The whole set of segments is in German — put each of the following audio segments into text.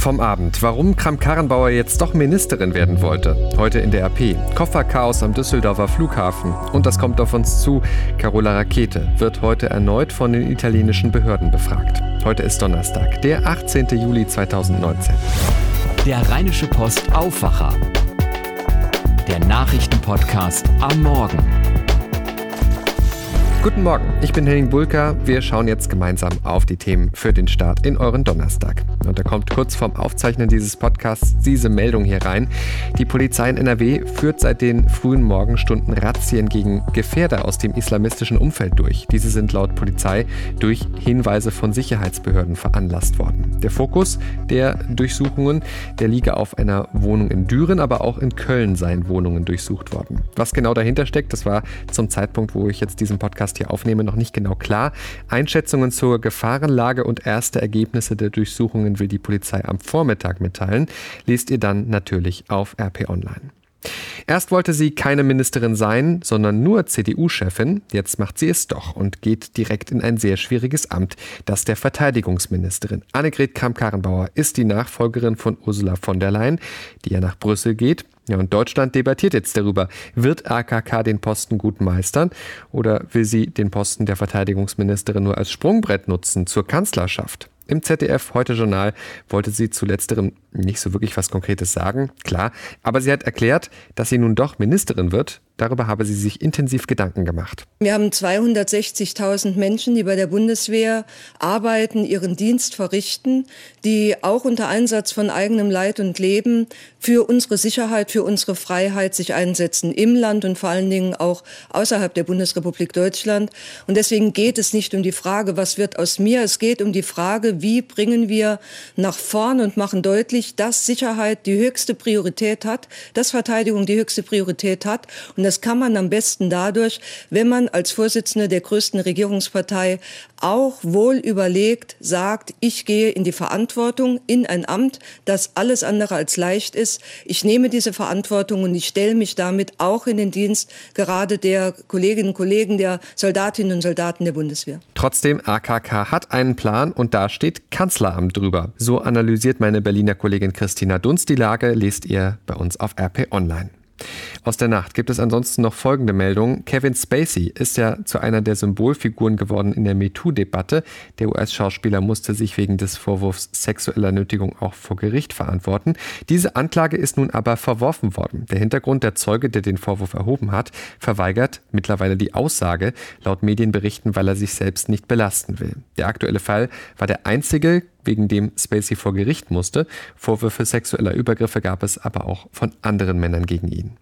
vom Abend. Warum Kram-Karrenbauer jetzt doch Ministerin werden wollte. Heute in der RP. Kofferchaos am Düsseldorfer Flughafen. Und das kommt auf uns zu. Carola Rakete wird heute erneut von den italienischen Behörden befragt. Heute ist Donnerstag, der 18. Juli 2019. Der Rheinische Post Aufwacher. Der Nachrichtenpodcast am Morgen. Guten Morgen, ich bin Henning Bulka. Wir schauen jetzt gemeinsam auf die Themen für den Start in euren Donnerstag. Und da kommt kurz vorm Aufzeichnen dieses Podcasts diese Meldung hier rein. Die Polizei in NRW führt seit den frühen Morgenstunden Razzien gegen Gefährder aus dem islamistischen Umfeld durch. Diese sind laut Polizei durch Hinweise von Sicherheitsbehörden veranlasst worden. Der Fokus der Durchsuchungen, der liege auf einer Wohnung in Düren, aber auch in Köln seien Wohnungen durchsucht worden. Was genau dahinter steckt, das war zum Zeitpunkt, wo ich jetzt diesen Podcast Podcast hier aufnehme, noch nicht genau klar. Einschätzungen zur Gefahrenlage und erste Ergebnisse der Durchsuchungen will die Polizei am Vormittag mitteilen. Lest ihr dann natürlich auf RP Online. Erst wollte sie keine Ministerin sein, sondern nur CDU-Chefin. Jetzt macht sie es doch und geht direkt in ein sehr schwieriges Amt, das der Verteidigungsministerin. Annegret Kramp-Karrenbauer ist die Nachfolgerin von Ursula von der Leyen, die ja nach Brüssel geht. Ja, und Deutschland debattiert jetzt darüber. Wird AKK den Posten gut meistern oder will sie den Posten der Verteidigungsministerin nur als Sprungbrett nutzen zur Kanzlerschaft? Im ZDF heute Journal wollte sie zu letzterem nicht so wirklich was Konkretes sagen, klar, aber sie hat erklärt, dass sie nun doch Ministerin wird. Darüber habe sie sich intensiv Gedanken gemacht. Wir haben 260.000 Menschen, die bei der Bundeswehr arbeiten, ihren Dienst verrichten, die auch unter Einsatz von eigenem Leid und Leben für unsere Sicherheit, für unsere Freiheit sich einsetzen im Land und vor allen Dingen auch außerhalb der Bundesrepublik Deutschland. Und deswegen geht es nicht um die Frage, was wird aus mir, es geht um die Frage, wie bringen wir nach vorn und machen deutlich, dass Sicherheit die höchste Priorität hat, dass Verteidigung die höchste Priorität hat. Und das kann man am besten dadurch, wenn man als Vorsitzende der größten Regierungspartei auch wohl überlegt sagt, ich gehe in die Verantwortung in ein Amt, das alles andere als leicht ist. Ich nehme diese Verantwortung und ich stelle mich damit auch in den Dienst gerade der Kolleginnen und Kollegen, der Soldatinnen und Soldaten der Bundeswehr. Trotzdem, AKK hat einen Plan und da steht Kanzleramt drüber. So analysiert meine Berliner Kollegin Christina Dunst die Lage, lest ihr bei uns auf RP Online. Aus der Nacht gibt es ansonsten noch folgende Meldung. Kevin Spacey ist ja zu einer der Symbolfiguren geworden in der MeToo-Debatte. Der US-Schauspieler musste sich wegen des Vorwurfs sexueller Nötigung auch vor Gericht verantworten. Diese Anklage ist nun aber verworfen worden. Der Hintergrund der Zeuge, der den Vorwurf erhoben hat, verweigert mittlerweile die Aussage, laut Medienberichten, weil er sich selbst nicht belasten will. Der aktuelle Fall war der einzige, wegen dem Spacey vor Gericht musste. Vorwürfe sexueller Übergriffe gab es aber auch von anderen Männern gegen ihn.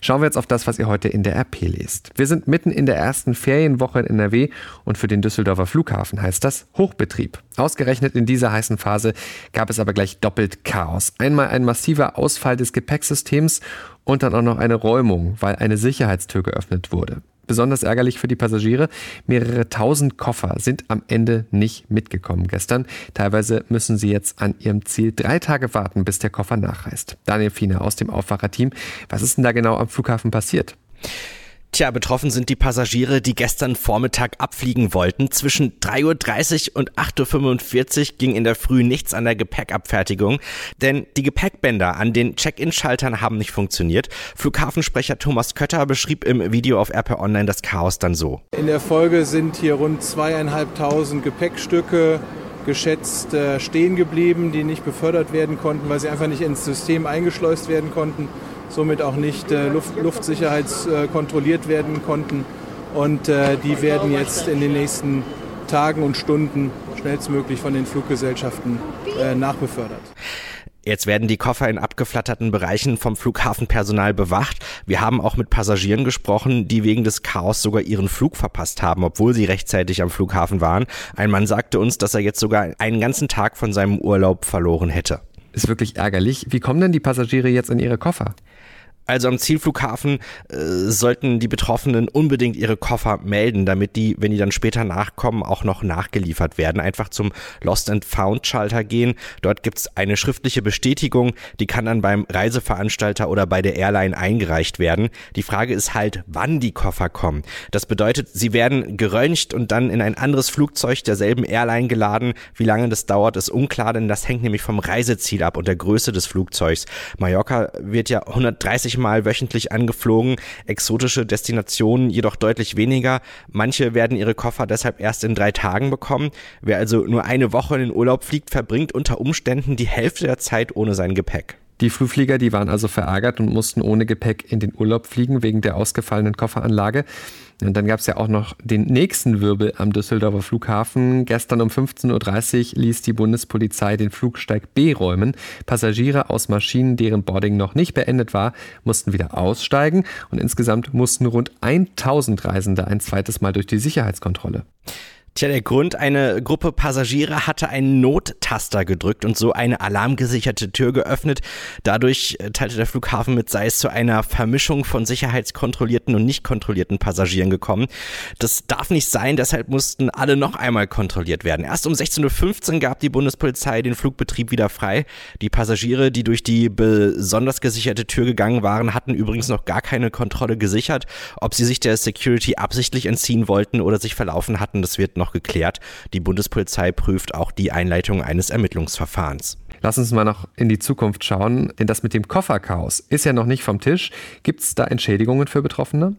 Schauen wir jetzt auf das, was ihr heute in der RP lest. Wir sind mitten in der ersten Ferienwoche in NRW und für den Düsseldorfer Flughafen heißt das Hochbetrieb. Ausgerechnet in dieser heißen Phase gab es aber gleich doppelt Chaos. Einmal ein massiver Ausfall des Gepäcksystems und dann auch noch eine Räumung, weil eine Sicherheitstür geöffnet wurde. Besonders ärgerlich für die Passagiere, mehrere tausend Koffer sind am Ende nicht mitgekommen gestern. Teilweise müssen sie jetzt an ihrem Ziel drei Tage warten, bis der Koffer nachreist. Daniel Fiener aus dem Aufwacherteam, was ist denn da genau am Flughafen passiert? Tja, betroffen sind die Passagiere, die gestern Vormittag abfliegen wollten. Zwischen 3.30 Uhr und 8.45 Uhr ging in der Früh nichts an der Gepäckabfertigung, denn die Gepäckbänder an den Check-in-Schaltern haben nicht funktioniert. Flughafensprecher Thomas Kötter beschrieb im Video auf RP Online das Chaos dann so. In der Folge sind hier rund zweieinhalbtausend Gepäckstücke geschätzt äh, stehen geblieben, die nicht befördert werden konnten, weil sie einfach nicht ins System eingeschleust werden konnten somit auch nicht äh, Luft, luftsicherheitskontrolliert werden konnten. Und äh, die werden jetzt in den nächsten Tagen und Stunden schnellstmöglich von den Fluggesellschaften äh, nachbefördert. Jetzt werden die Koffer in abgeflatterten Bereichen vom Flughafenpersonal bewacht. Wir haben auch mit Passagieren gesprochen, die wegen des Chaos sogar ihren Flug verpasst haben, obwohl sie rechtzeitig am Flughafen waren. Ein Mann sagte uns, dass er jetzt sogar einen ganzen Tag von seinem Urlaub verloren hätte. Ist wirklich ärgerlich. Wie kommen denn die Passagiere jetzt in ihre Koffer? Also am Zielflughafen äh, sollten die Betroffenen unbedingt ihre Koffer melden, damit die, wenn die dann später nachkommen, auch noch nachgeliefert werden. Einfach zum Lost and Found Schalter gehen. Dort gibt's eine schriftliche Bestätigung, die kann dann beim Reiseveranstalter oder bei der Airline eingereicht werden. Die Frage ist halt, wann die Koffer kommen. Das bedeutet, sie werden geröntgt und dann in ein anderes Flugzeug derselben Airline geladen. Wie lange das dauert, ist unklar, denn das hängt nämlich vom Reiseziel ab und der Größe des Flugzeugs. Mallorca wird ja 130 Mal wöchentlich angeflogen, exotische Destinationen jedoch deutlich weniger. Manche werden ihre Koffer deshalb erst in drei Tagen bekommen. Wer also nur eine Woche in den Urlaub fliegt, verbringt unter Umständen die Hälfte der Zeit ohne sein Gepäck. Die Flugflieger, die waren also verärgert und mussten ohne Gepäck in den Urlaub fliegen wegen der ausgefallenen Kofferanlage. Und dann gab es ja auch noch den nächsten Wirbel am Düsseldorfer Flughafen. Gestern um 15.30 Uhr ließ die Bundespolizei den Flugsteig B räumen. Passagiere aus Maschinen, deren Boarding noch nicht beendet war, mussten wieder aussteigen und insgesamt mussten rund 1000 Reisende ein zweites Mal durch die Sicherheitskontrolle. Tja, der Grund, eine Gruppe Passagiere hatte einen Nottaster gedrückt und so eine alarmgesicherte Tür geöffnet. Dadurch äh, teilte der Flughafen mit, sei es zu einer Vermischung von sicherheitskontrollierten und nicht kontrollierten Passagieren gekommen. Das darf nicht sein, deshalb mussten alle noch einmal kontrolliert werden. Erst um 16.15 Uhr gab die Bundespolizei den Flugbetrieb wieder frei. Die Passagiere, die durch die besonders gesicherte Tür gegangen waren, hatten übrigens noch gar keine Kontrolle gesichert. Ob sie sich der Security absichtlich entziehen wollten oder sich verlaufen hatten, das wird noch noch geklärt. Die Bundespolizei prüft auch die Einleitung eines Ermittlungsverfahrens. Lass uns mal noch in die Zukunft schauen, denn das mit dem Kofferchaos ist ja noch nicht vom Tisch. Gibt es da Entschädigungen für Betroffene?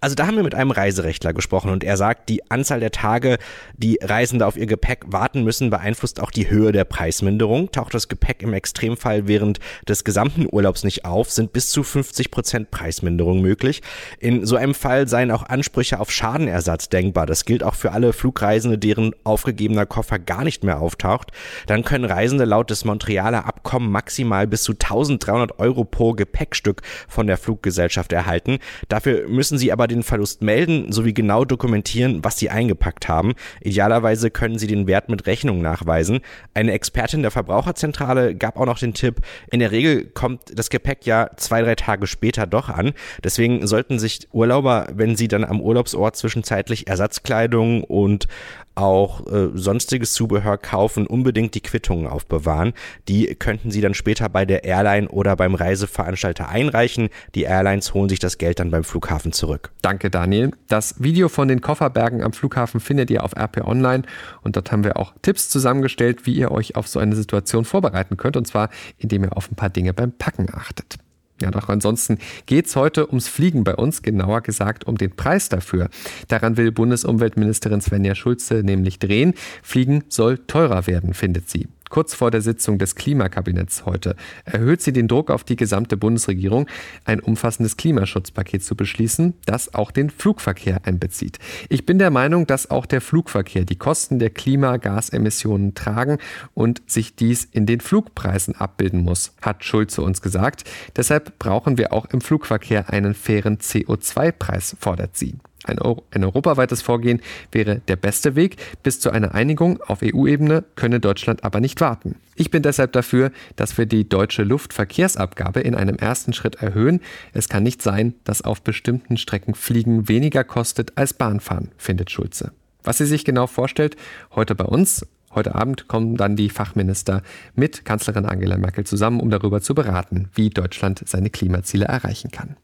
Also da haben wir mit einem Reiserechtler gesprochen und er sagt, die Anzahl der Tage, die Reisende auf ihr Gepäck warten müssen, beeinflusst auch die Höhe der Preisminderung. Taucht das Gepäck im Extremfall während des gesamten Urlaubs nicht auf, sind bis zu 50 Prozent Preisminderung möglich. In so einem Fall seien auch Ansprüche auf Schadenersatz denkbar. Das gilt auch für alle Flugreisende, deren aufgegebener Koffer gar nicht mehr auftaucht. Dann können Reisende laut des Montrealer Abkommen maximal bis zu 1300 Euro pro Gepäckstück von der Fluggesellschaft erhalten. Dafür müssen sie aber aber den Verlust melden sowie genau dokumentieren, was sie eingepackt haben. Idealerweise können sie den Wert mit Rechnung nachweisen. Eine Expertin der Verbraucherzentrale gab auch noch den Tipp, in der Regel kommt das Gepäck ja zwei, drei Tage später doch an. Deswegen sollten sich Urlauber, wenn sie dann am Urlaubsort zwischenzeitlich Ersatzkleidung und auch äh, sonstiges Zubehör kaufen, unbedingt die Quittungen aufbewahren. Die könnten Sie dann später bei der Airline oder beim Reiseveranstalter einreichen. Die Airlines holen sich das Geld dann beim Flughafen zurück. Danke, Daniel. Das Video von den Kofferbergen am Flughafen findet ihr auf RP Online und dort haben wir auch Tipps zusammengestellt, wie ihr euch auf so eine Situation vorbereiten könnt und zwar indem ihr auf ein paar Dinge beim Packen achtet. Ja, doch ansonsten geht es heute ums Fliegen bei uns, genauer gesagt um den Preis dafür. Daran will Bundesumweltministerin Svenja Schulze nämlich drehen. Fliegen soll teurer werden, findet sie kurz vor der Sitzung des Klimakabinetts heute, erhöht sie den Druck auf die gesamte Bundesregierung, ein umfassendes Klimaschutzpaket zu beschließen, das auch den Flugverkehr einbezieht. Ich bin der Meinung, dass auch der Flugverkehr die Kosten der Klimagasemissionen tragen und sich dies in den Flugpreisen abbilden muss, hat Schulze uns gesagt. Deshalb brauchen wir auch im Flugverkehr einen fairen CO2-Preis, fordert sie. Ein, ein, europaweites Vorgehen wäre der beste Weg. Bis zu einer Einigung auf EU-Ebene könne Deutschland aber nicht warten. Ich bin deshalb dafür, dass wir die deutsche Luftverkehrsabgabe in einem ersten Schritt erhöhen. Es kann nicht sein, dass auf bestimmten Strecken Fliegen weniger kostet als Bahnfahren, findet Schulze. Was sie sich genau vorstellt, heute bei uns. Heute Abend kommen dann die Fachminister mit Kanzlerin Angela Merkel zusammen, um darüber zu beraten, wie Deutschland seine Klimaziele erreichen kann.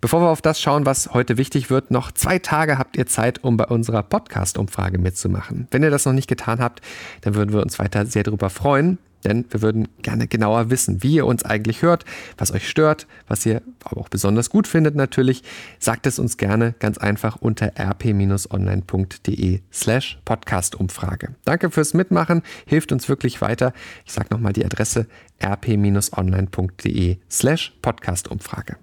Bevor wir auf das schauen, was heute wichtig wird, noch zwei Tage habt ihr Zeit, um bei unserer Podcast-Umfrage mitzumachen. Wenn ihr das noch nicht getan habt, dann würden wir uns weiter sehr darüber freuen. Denn wir würden gerne genauer wissen, wie ihr uns eigentlich hört, was euch stört, was ihr aber auch besonders gut findet natürlich. Sagt es uns gerne ganz einfach unter rp-online.de slash Podcast-Umfrage. Danke fürs Mitmachen, hilft uns wirklich weiter. Ich sage nochmal die Adresse rp-online.de slash Podcast-Umfrage.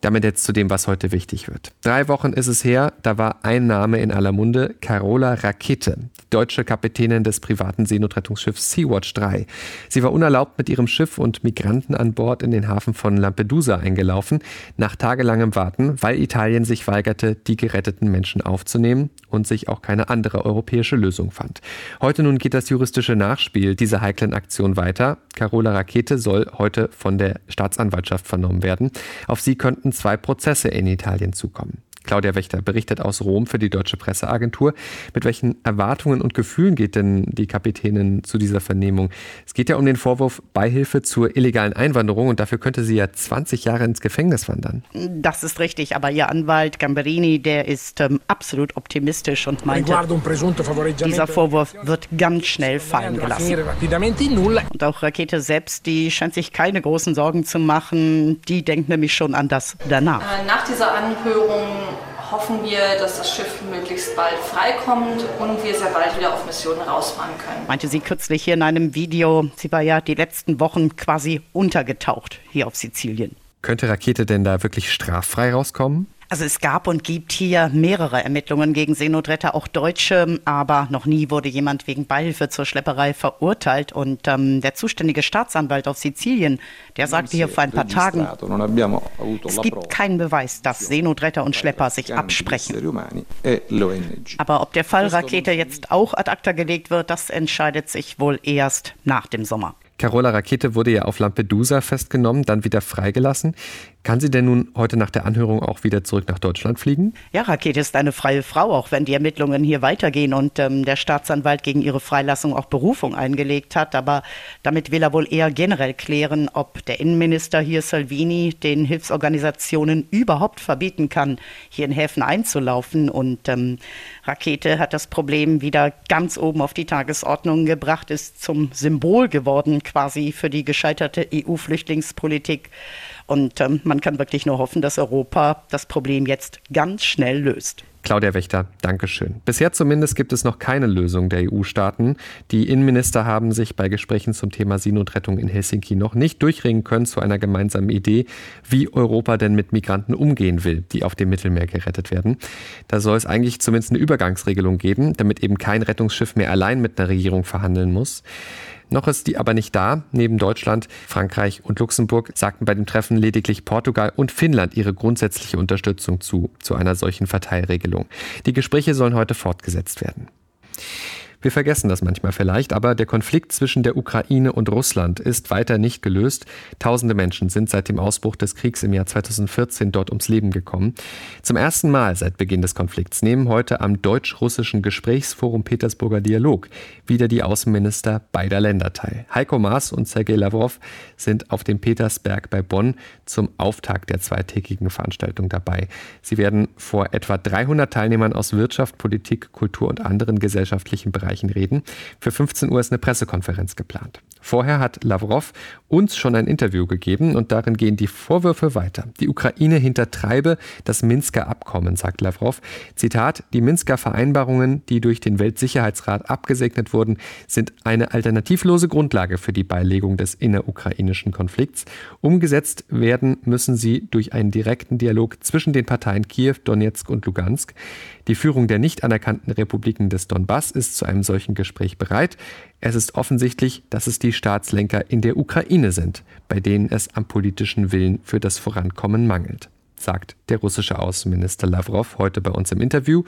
Damit jetzt zu dem, was heute wichtig wird. Drei Wochen ist es her, da war ein Name in aller Munde, Carola Rakete, deutsche Kapitänin des privaten Seenotrettungsschiffs Sea-Watch 3. Sie war unerlaubt mit ihrem Schiff und Migranten an Bord in den Hafen von Lampedusa eingelaufen, nach tagelangem Warten, weil Italien sich weigerte, die geretteten Menschen aufzunehmen und sich auch keine andere europäische Lösung fand. Heute nun geht das juristische Nachspiel dieser heiklen Aktion weiter. Carola Rakete soll heute von der Staatsanwaltschaft vernommen werden. Auf sie könnten zwei Prozesse in Italien zukommen. Claudia Wächter berichtet aus Rom für die Deutsche Presseagentur. Mit welchen Erwartungen und Gefühlen geht denn die Kapitänin zu dieser Vernehmung? Es geht ja um den Vorwurf Beihilfe zur illegalen Einwanderung und dafür könnte sie ja 20 Jahre ins Gefängnis wandern. Das ist richtig, aber ihr Anwalt Gamberini, der ist ähm, absolut optimistisch und meinte, dieser Vorwurf wird ganz schnell fallen gelassen. Und auch Rakete selbst, die scheint sich keine großen Sorgen zu machen. Die denkt nämlich schon an das danach. Äh, nach dieser Anhörung hoffen wir, dass das Schiff möglichst bald freikommt und wir sehr bald wieder auf Missionen rausfahren können. Meinte sie kürzlich hier in einem Video. Sie war ja die letzten Wochen quasi untergetaucht hier auf Sizilien. Könnte Rakete denn da wirklich straffrei rauskommen? Also es gab und gibt hier mehrere Ermittlungen gegen Seenotretter, auch Deutsche, aber noch nie wurde jemand wegen Beihilfe zur Schlepperei verurteilt. Und ähm, der zuständige Staatsanwalt auf Sizilien, der sagte hier vor ein paar Tagen, es gibt keinen Beweis, dass Seenotretter und Schlepper sich absprechen. E aber ob der Fall Rakete jetzt auch ad acta gelegt wird, das entscheidet sich wohl erst nach dem Sommer. Carola Rakete wurde ja auf Lampedusa festgenommen, dann wieder freigelassen. Kann sie denn nun heute nach der Anhörung auch wieder zurück nach Deutschland fliegen? Ja, Rakete ist eine freie Frau, auch wenn die Ermittlungen hier weitergehen und ähm, der Staatsanwalt gegen ihre Freilassung auch Berufung eingelegt hat. Aber damit will er wohl eher generell klären, ob der Innenminister hier Salvini den Hilfsorganisationen überhaupt verbieten kann, hier in Häfen einzulaufen. Und ähm, Rakete hat das Problem wieder ganz oben auf die Tagesordnung gebracht, ist zum Symbol geworden quasi für die gescheiterte EU-Flüchtlingspolitik. Und ähm, man kann wirklich nur hoffen, dass Europa das Problem jetzt ganz schnell löst. Claudia Wächter, Dankeschön. Bisher zumindest gibt es noch keine Lösung der EU-Staaten. Die Innenminister haben sich bei Gesprächen zum Thema Seenotrettung in Helsinki noch nicht durchringen können zu einer gemeinsamen Idee, wie Europa denn mit Migranten umgehen will, die auf dem Mittelmeer gerettet werden. Da soll es eigentlich zumindest eine Übergangsregelung geben, damit eben kein Rettungsschiff mehr allein mit einer Regierung verhandeln muss. Noch ist die aber nicht da. Neben Deutschland, Frankreich und Luxemburg sagten bei dem Treffen lediglich Portugal und Finnland ihre grundsätzliche Unterstützung zu, zu einer solchen Verteilregelung. Die Gespräche sollen heute fortgesetzt werden. Wir vergessen das manchmal vielleicht, aber der Konflikt zwischen der Ukraine und Russland ist weiter nicht gelöst. Tausende Menschen sind seit dem Ausbruch des Kriegs im Jahr 2014 dort ums Leben gekommen. Zum ersten Mal seit Beginn des Konflikts nehmen heute am deutsch-russischen Gesprächsforum Petersburger Dialog wieder die Außenminister beider Länder teil. Heiko Maas und Sergei Lavrov sind auf dem Petersberg bei Bonn zum Auftakt der zweitägigen Veranstaltung dabei. Sie werden vor etwa 300 Teilnehmern aus Wirtschaft, Politik, Kultur und anderen gesellschaftlichen Bereichen Bereichen reden. Für 15 Uhr ist eine Pressekonferenz geplant. Vorher hat Lavrov uns schon ein Interview gegeben und darin gehen die Vorwürfe weiter. Die Ukraine hintertreibe das Minsker Abkommen, sagt Lavrov. Zitat, die Minsker Vereinbarungen, die durch den Weltsicherheitsrat abgesegnet wurden, sind eine alternativlose Grundlage für die Beilegung des innerukrainischen Konflikts. Umgesetzt werden müssen sie durch einen direkten Dialog zwischen den Parteien Kiew, Donetsk und Lugansk. Die Führung der nicht anerkannten Republiken des Donbass ist zu einem solchen Gespräch bereit. Es ist offensichtlich, dass es die Staatslenker in der Ukraine sind, bei denen es am politischen Willen für das Vorankommen mangelt sagt der russische Außenminister Lavrov heute bei uns im Interview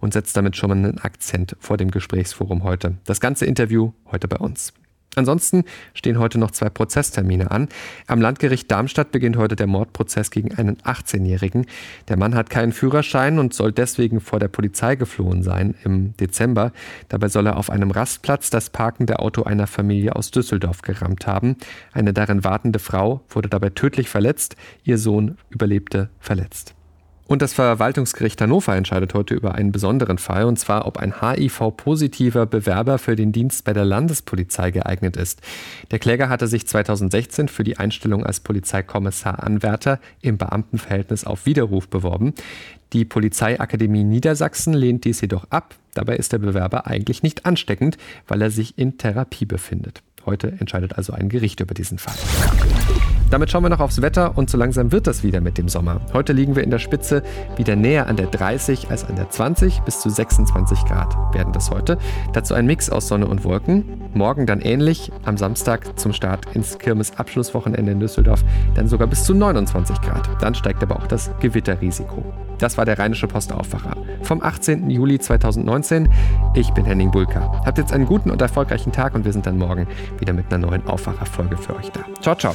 und setzt damit schon mal einen Akzent vor dem Gesprächsforum heute. Das ganze Interview heute bei uns. Ansonsten stehen heute noch zwei Prozesstermine an. Am Landgericht Darmstadt beginnt heute der Mordprozess gegen einen 18-Jährigen. Der Mann hat keinen Führerschein und soll deswegen vor der Polizei geflohen sein im Dezember. Dabei soll er auf einem Rastplatz das parkende Auto einer Familie aus Düsseldorf gerammt haben. Eine darin wartende Frau wurde dabei tödlich verletzt. Ihr Sohn überlebte verletzt. Und das Verwaltungsgericht Hannover entscheidet heute über einen besonderen Fall, und zwar, ob ein HIV-positiver Bewerber für den Dienst bei der Landespolizei geeignet ist. Der Kläger hatte sich 2016 für die Einstellung als Polizeikommissar Anwärter im Beamtenverhältnis auf Widerruf beworben. Die Polizeiakademie Niedersachsen lehnt dies jedoch ab. Dabei ist der Bewerber eigentlich nicht ansteckend, weil er sich in Therapie befindet. Heute entscheidet also ein Gericht über diesen Fall. Damit schauen wir noch aufs Wetter und so langsam wird das wieder mit dem Sommer. Heute liegen wir in der Spitze wieder näher an der 30 als an der 20 bis zu 26 Grad werden das heute. Dazu ein Mix aus Sonne und Wolken. Morgen dann ähnlich, am Samstag zum Start ins Kirmes-Abschlusswochenende in Düsseldorf dann sogar bis zu 29 Grad. Dann steigt aber auch das Gewitterrisiko. Das war der Rheinische Post Aufwacher vom 18. Juli 2019. Ich bin Henning Bulka. Habt jetzt einen guten und erfolgreichen Tag und wir sind dann morgen wieder mit einer neuen Aufwacherfolge für euch da. Ciao, ciao.